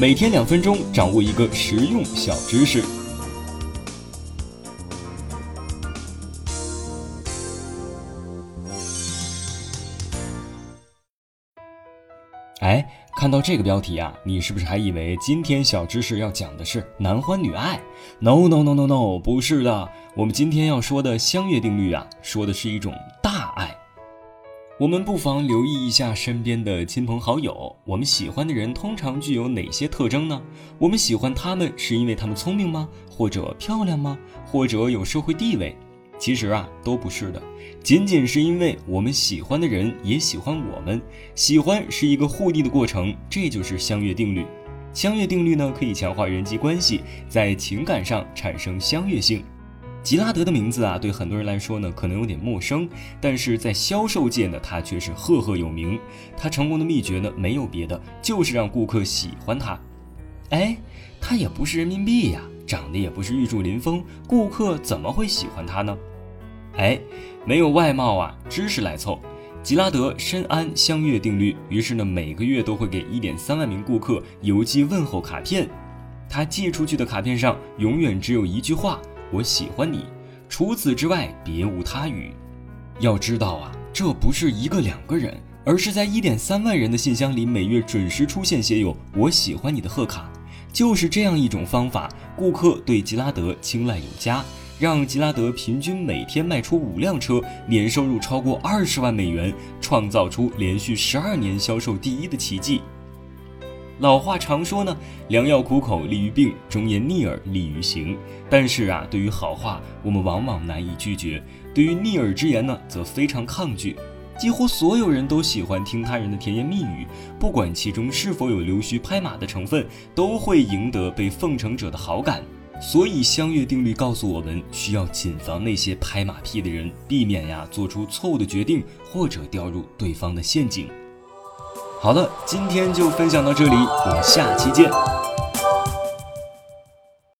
每天两分钟，掌握一个实用小知识。哎，看到这个标题啊，你是不是还以为今天小知识要讲的是男欢女爱？No No No No No，不是的。我们今天要说的相悦定律啊，说的是一种。我们不妨留意一下身边的亲朋好友，我们喜欢的人通常具有哪些特征呢？我们喜欢他们是因为他们聪明吗？或者漂亮吗？或者有社会地位？其实啊，都不是的，仅仅是因为我们喜欢的人也喜欢我们。喜欢是一个互利的过程，这就是相悦定律。相悦定律呢，可以强化人际关系，在情感上产生相悦性。吉拉德的名字啊，对很多人来说呢，可能有点陌生，但是在销售界呢，他却是赫赫有名。他成功的秘诀呢，没有别的，就是让顾客喜欢他。哎，他也不是人民币呀，长得也不是玉树临风，顾客怎么会喜欢他呢？哎，没有外貌啊，知识来凑。吉拉德深谙相悦定律，于是呢，每个月都会给一点三万名顾客邮寄问候卡片。他寄出去的卡片上永远只有一句话：“我喜欢你。”除此之外，别无他语。要知道啊，这不是一个两个人，而是在一点三万人的信箱里，每月准时出现写有“我喜欢你”的贺卡。就是这样一种方法，顾客对吉拉德青睐有加。让吉拉德平均每天卖出五辆车，年收入超过二十万美元，创造出连续十二年销售第一的奇迹。老话常说呢，良药苦口利于病，忠言逆耳利于行。但是啊，对于好话，我们往往难以拒绝；对于逆耳之言呢，则非常抗拒。几乎所有人都喜欢听他人的甜言蜜语，不管其中是否有溜须拍马的成分，都会赢得被奉承者的好感。所以，相悦定律告诉我们，需要谨防那些拍马屁的人，避免呀做出错误的决定或者掉入对方的陷阱。好了，今天就分享到这里，我们下期见。